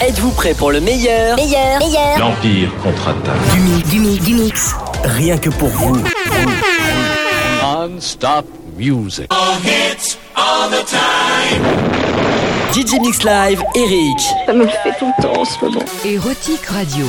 Êtes-vous prêt pour le meilleur Meilleur, meilleur. L'Empire contre-attaque. Du mix, du mix, du mix. Rien que pour vous. Non-stop music. DJ Mix Live, Eric. Ça me fait tout le temps en ce moment. Érotique Radio.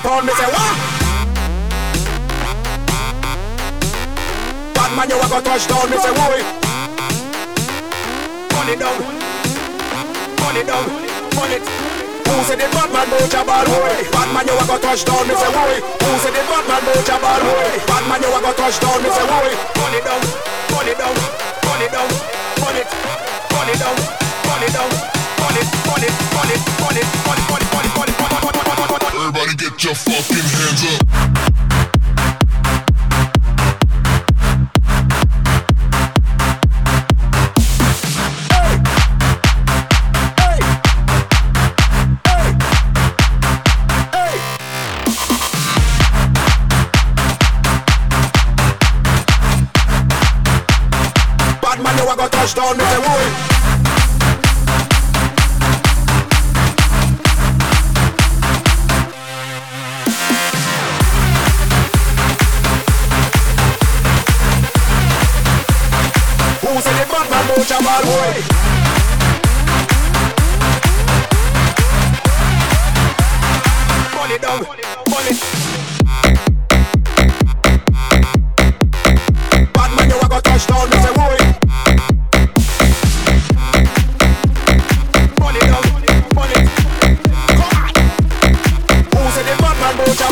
Compound, me say what? Bad man, you a go touchdown, me say boy. Run it down, run it down, run it. Who said the bad man your ball, boy? Bad man, you a go touchdown, me say boy. Who said the bad man your ball, boy? Bad man, you a go touchdown, me say boy. Run it down, run it down, run it down, run it, run it down. Everybody get your fucking hands up. Bad man, Get your fucking hands up. Down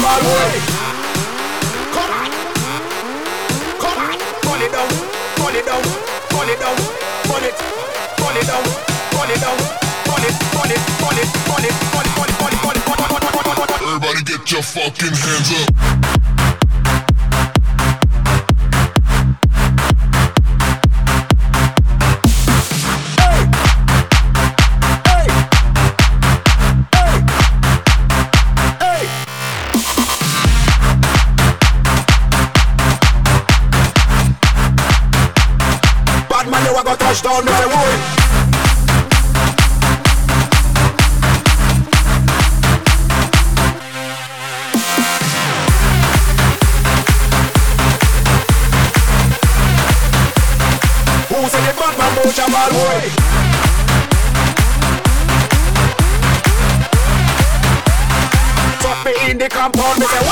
bad boy? Come on, come on. Pull it down, pull it down, pull it down pull it, pull it down, pull it down, pull it, pull it, pull it, pull it, pull it, pull it, pull it, pull it, pull it, pull it, pull it. Everybody get your fucking hands up. In the compound, me say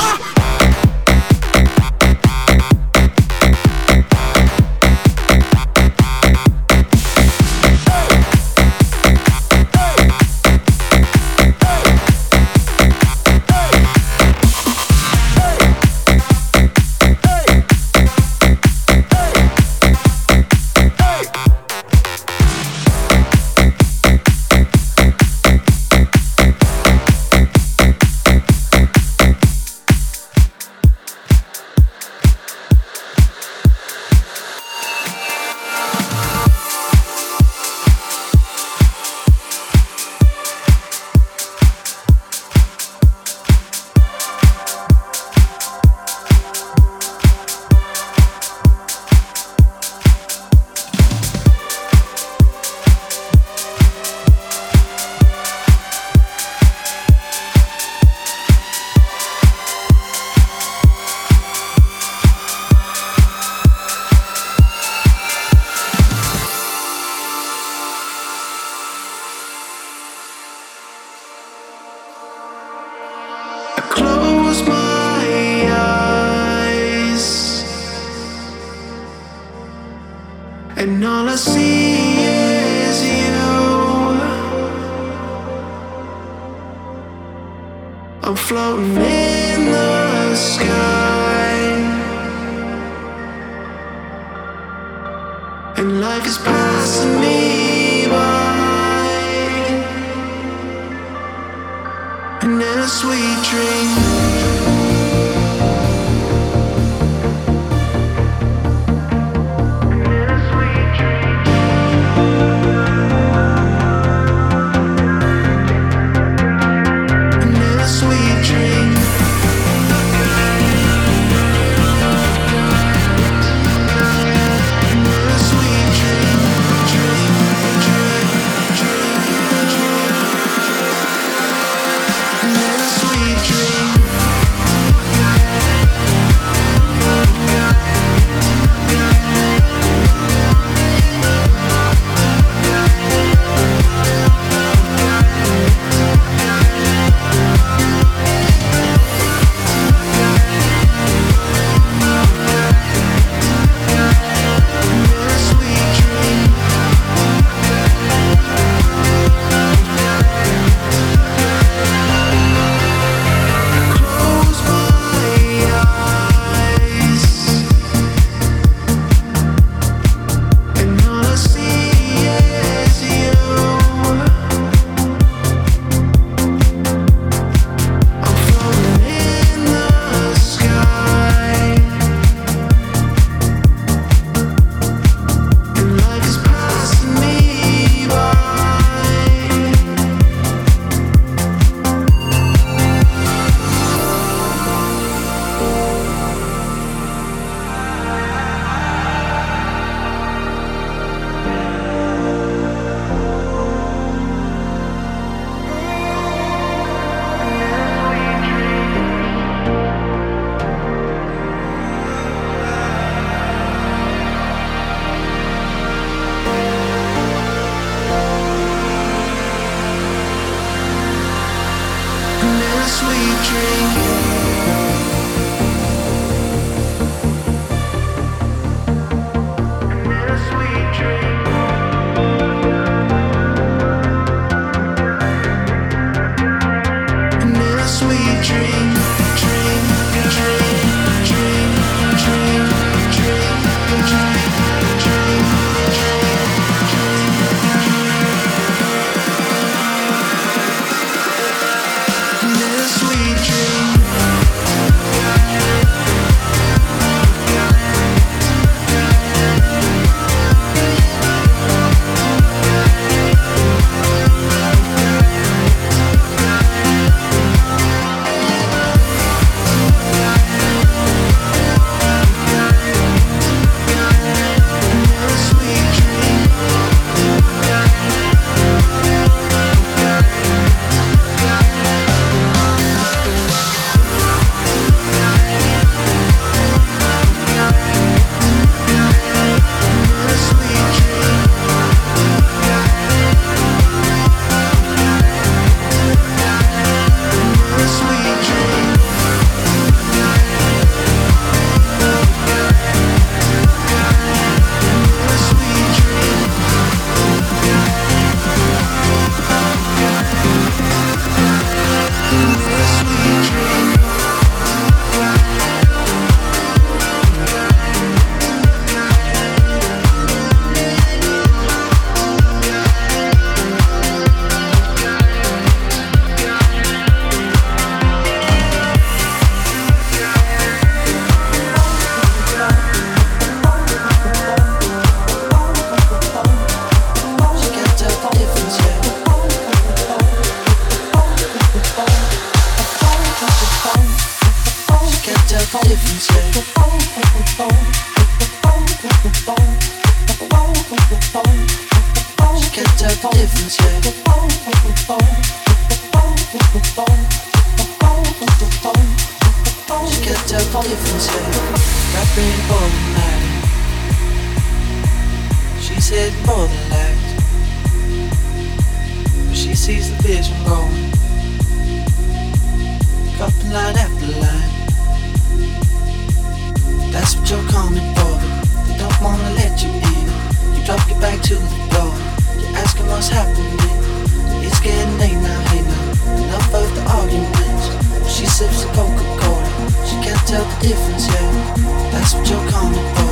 That's what you're coming for.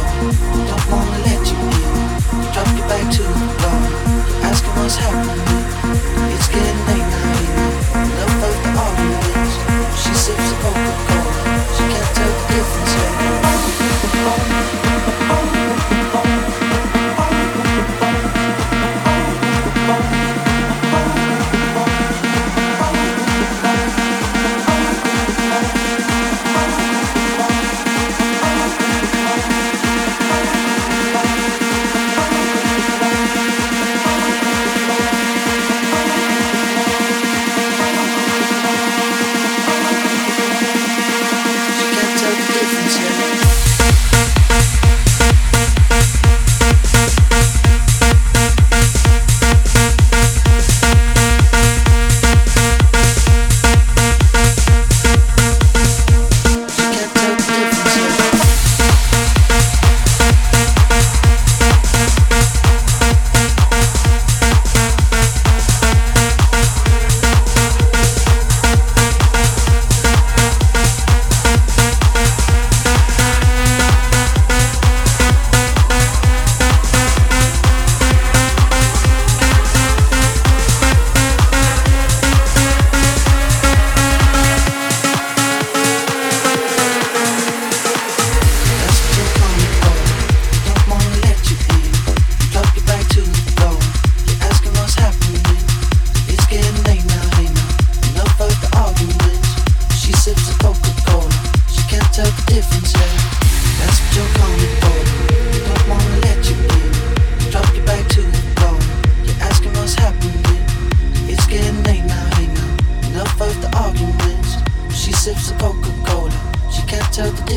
Don't wanna let you in. Drop back to the floor. Asking happening.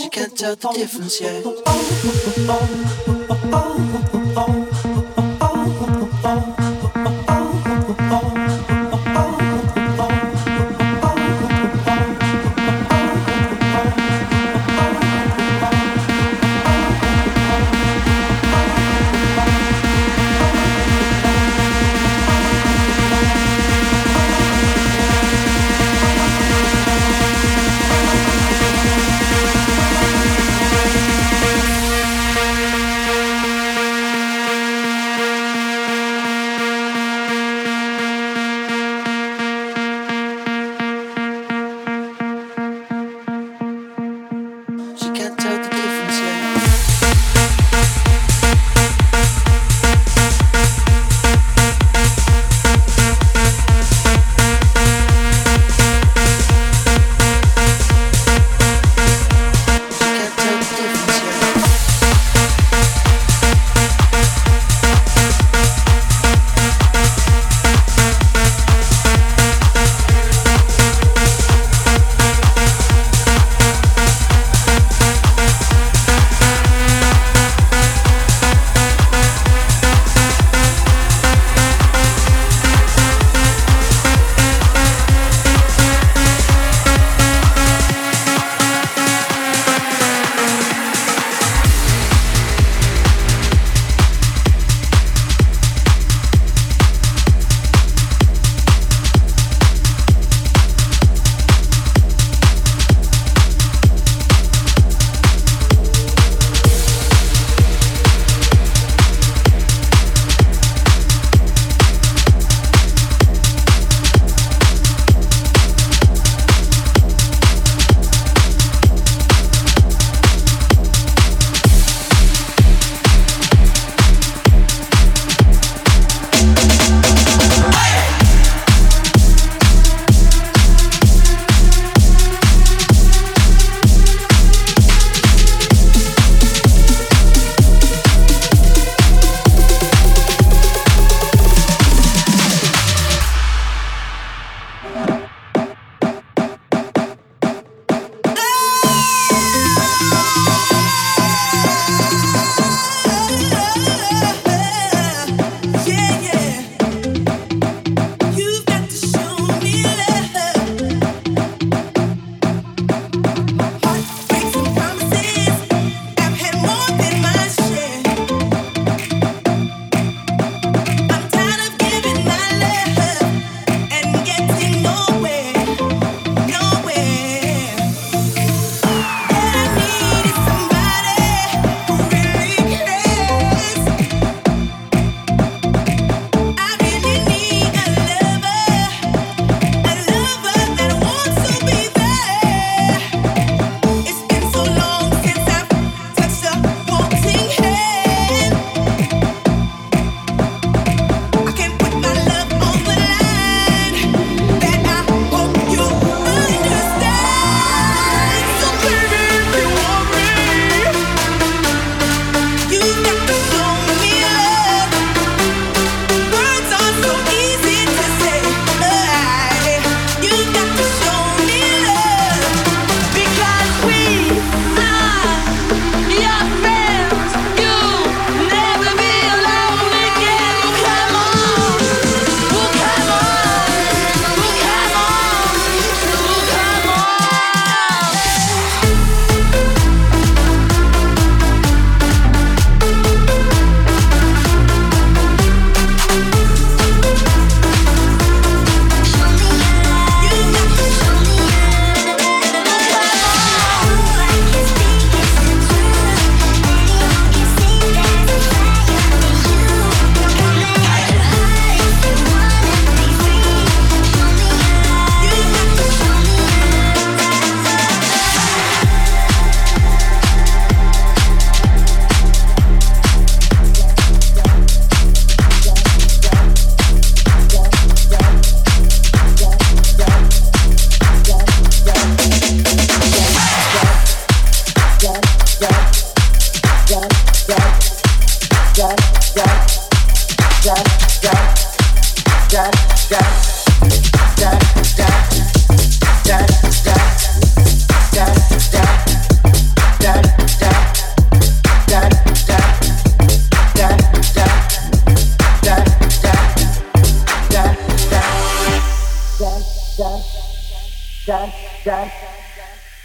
She can't tell the difference yet. Yeah.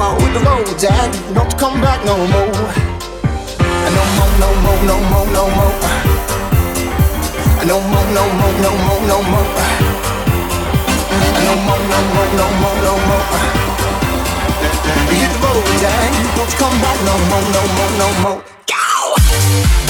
no more with the road, Jack. Don't come back no more. No more, no more, no more, no more. No more, no more, no more, no more. No more, no more, no more, no more. Hit the road, Jack. Don't come back no more, no more, no more. Hit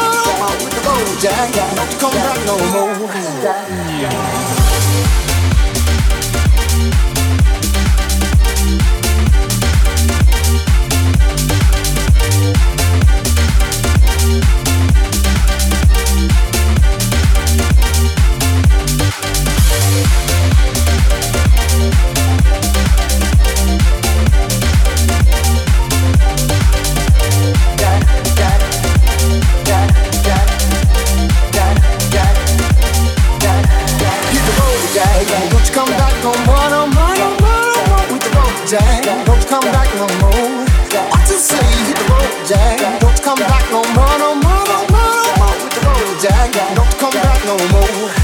out with the road, yeah, yeah. Not to come back no more. Yeah. Jack. Don't come back no more, no more, no more, no more with the road, Jack. Don't come back no more.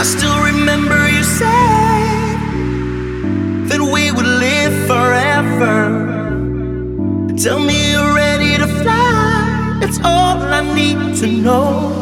I still remember you said that we would live forever. Tell me you're ready to fly, that's all I need to know.